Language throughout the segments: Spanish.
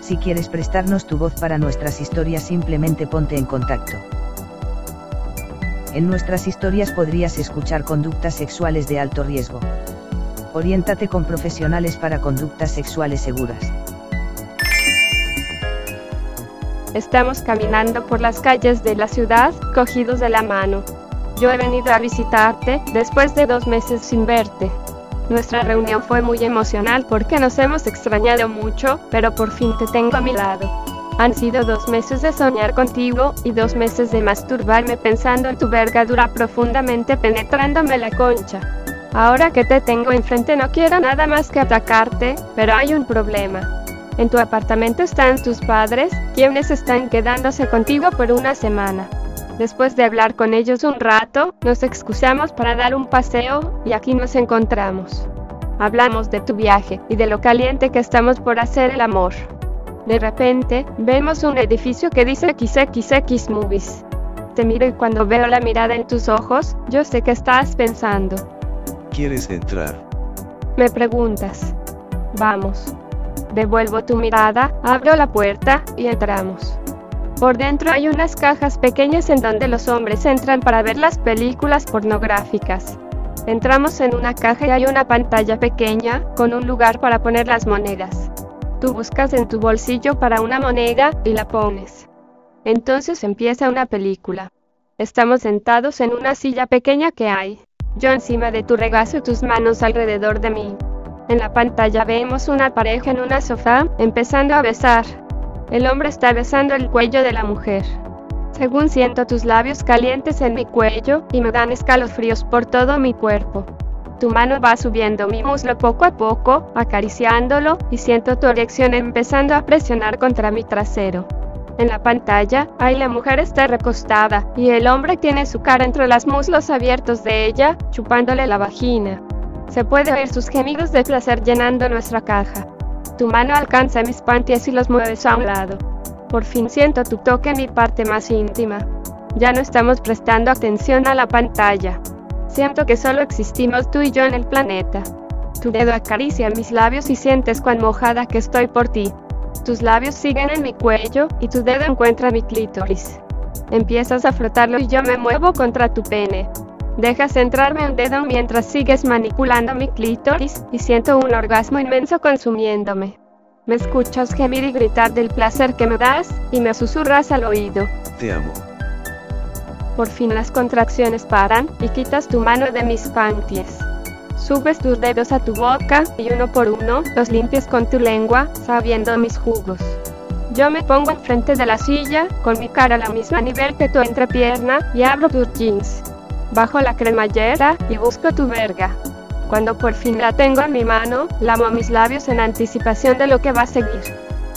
Si quieres prestarnos tu voz para nuestras historias simplemente ponte en contacto. En nuestras historias podrías escuchar conductas sexuales de alto riesgo. Oriéntate con profesionales para conductas sexuales seguras. Estamos caminando por las calles de la ciudad, cogidos de la mano. Yo he venido a visitarte, después de dos meses sin verte. Nuestra reunión fue muy emocional porque nos hemos extrañado mucho, pero por fin te tengo a mi lado. Han sido dos meses de soñar contigo, y dos meses de masturbarme pensando en tu vergadura profundamente penetrándome la concha. Ahora que te tengo enfrente no quiero nada más que atacarte, pero hay un problema. En tu apartamento están tus padres, quienes están quedándose contigo por una semana. Después de hablar con ellos un rato, nos excusamos para dar un paseo, y aquí nos encontramos. Hablamos de tu viaje, y de lo caliente que estamos por hacer el amor. De repente, vemos un edificio que dice XXX Movies. Te miro y cuando veo la mirada en tus ojos, yo sé que estás pensando. ¿Quieres entrar? Me preguntas. Vamos. Devuelvo tu mirada, abro la puerta, y entramos. Por dentro hay unas cajas pequeñas en donde los hombres entran para ver las películas pornográficas. Entramos en una caja y hay una pantalla pequeña, con un lugar para poner las monedas. Tú buscas en tu bolsillo para una moneda, y la pones. Entonces empieza una película. Estamos sentados en una silla pequeña que hay. Yo encima de tu regazo y tus manos alrededor de mí. En la pantalla vemos una pareja en una sofá, empezando a besar. El hombre está besando el cuello de la mujer. Según siento tus labios calientes en mi cuello, y me dan escalofríos por todo mi cuerpo. Tu mano va subiendo mi muslo poco a poco, acariciándolo, y siento tu erección empezando a presionar contra mi trasero. En la pantalla, ahí la mujer está recostada, y el hombre tiene su cara entre los muslos abiertos de ella, chupándole la vagina. Se puede oír sus gemidos de placer llenando nuestra caja. Tu mano alcanza mis panties y los mueves a un lado. Por fin siento tu toque en mi parte más íntima. Ya no estamos prestando atención a la pantalla. Siento que solo existimos tú y yo en el planeta. Tu dedo acaricia mis labios y sientes cuán mojada que estoy por ti. Tus labios siguen en mi cuello, y tu dedo encuentra mi clítoris. Empiezas a frotarlo y yo me muevo contra tu pene. Dejas entrarme un dedo mientras sigues manipulando mi clítoris, y siento un orgasmo inmenso consumiéndome. Me escuchas gemir y gritar del placer que me das, y me susurras al oído. Te amo. Por fin las contracciones paran, y quitas tu mano de mis panties. Subes tus dedos a tu boca, y uno por uno, los limpias con tu lengua, sabiendo mis jugos. Yo me pongo enfrente de la silla, con mi cara a la misma nivel que tu entrepierna, y abro tus jeans. Bajo la cremallera, y busco tu verga. Cuando por fin la tengo en mi mano, lamo mis labios en anticipación de lo que va a seguir.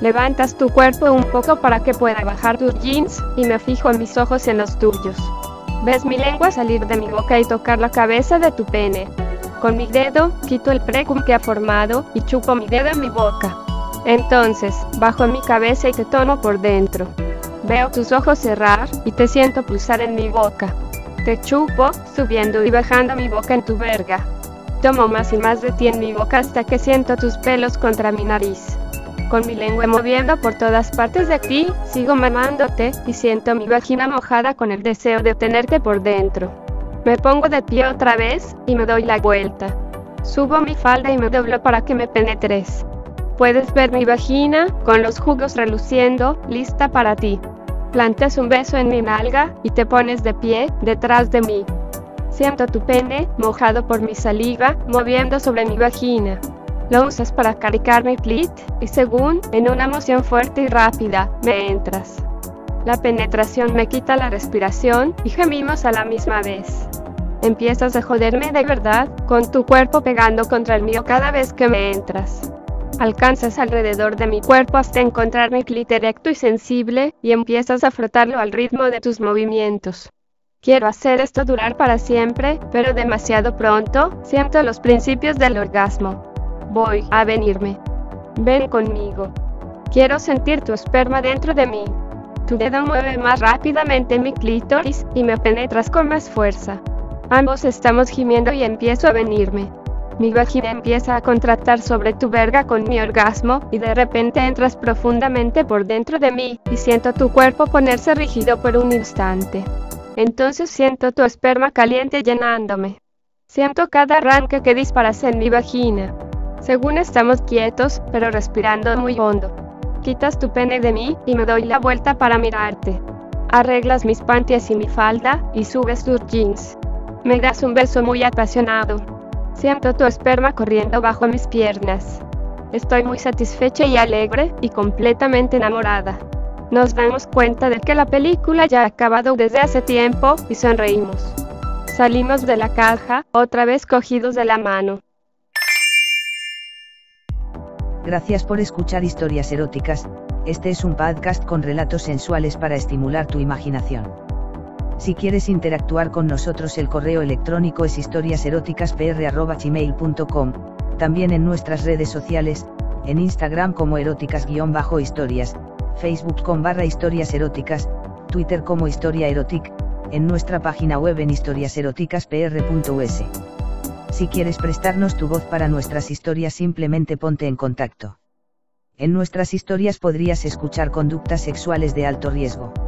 Levantas tu cuerpo un poco para que pueda bajar tus jeans, y me fijo en mis ojos en los tuyos. Ves mi lengua salir de mi boca y tocar la cabeza de tu pene. Con mi dedo, quito el precum que ha formado, y chupo mi dedo en mi boca. Entonces, bajo mi cabeza y te tomo por dentro. Veo tus ojos cerrar, y te siento pulsar en mi boca. Te chupo, subiendo y bajando mi boca en tu verga. Tomo más y más de ti en mi boca hasta que siento tus pelos contra mi nariz. Con mi lengua moviendo por todas partes de ti, sigo mamándote, y siento mi vagina mojada con el deseo de tenerte por dentro. Me pongo de pie otra vez, y me doy la vuelta. Subo mi falda y me doblo para que me penetres. Puedes ver mi vagina, con los jugos reluciendo, lista para ti. Plantas un beso en mi nalga, y te pones de pie, detrás de mí. Siento tu pene, mojado por mi saliva, moviendo sobre mi vagina. Lo usas para caricar mi clit, y según, en una moción fuerte y rápida, me entras. La penetración me quita la respiración, y gemimos a la misma vez. Empiezas a joderme de verdad, con tu cuerpo pegando contra el mío cada vez que me entras. Alcanzas alrededor de mi cuerpo hasta encontrar mi clítoris recto y sensible, y empiezas a frotarlo al ritmo de tus movimientos. Quiero hacer esto durar para siempre, pero demasiado pronto, siento los principios del orgasmo. Voy a venirme. Ven conmigo. Quiero sentir tu esperma dentro de mí. Tu dedo mueve más rápidamente mi clítoris, y me penetras con más fuerza. Ambos estamos gimiendo y empiezo a venirme. Mi vagina empieza a contractar sobre tu verga con mi orgasmo, y de repente entras profundamente por dentro de mí, y siento tu cuerpo ponerse rígido por un instante. Entonces siento tu esperma caliente llenándome. Siento cada arranque que disparas en mi vagina. Según estamos quietos, pero respirando muy hondo. Quitas tu pene de mí, y me doy la vuelta para mirarte. Arreglas mis panties y mi falda, y subes tus jeans. Me das un beso muy apasionado. Siento tu esperma corriendo bajo mis piernas. Estoy muy satisfecha y alegre, y completamente enamorada. Nos damos cuenta de que la película ya ha acabado desde hace tiempo, y sonreímos. Salimos de la caja, otra vez cogidos de la mano. Gracias por escuchar historias eróticas, este es un podcast con relatos sensuales para estimular tu imaginación. Si quieres interactuar con nosotros el correo electrónico es historiaseroticaspr.gmail.com, también en nuestras redes sociales, en Instagram como eróticas-historias, Facebook con barra historias eróticas, Twitter como historia erotic, en nuestra página web en historiaseroticaspr.us. Si quieres prestarnos tu voz para nuestras historias simplemente ponte en contacto. En nuestras historias podrías escuchar conductas sexuales de alto riesgo.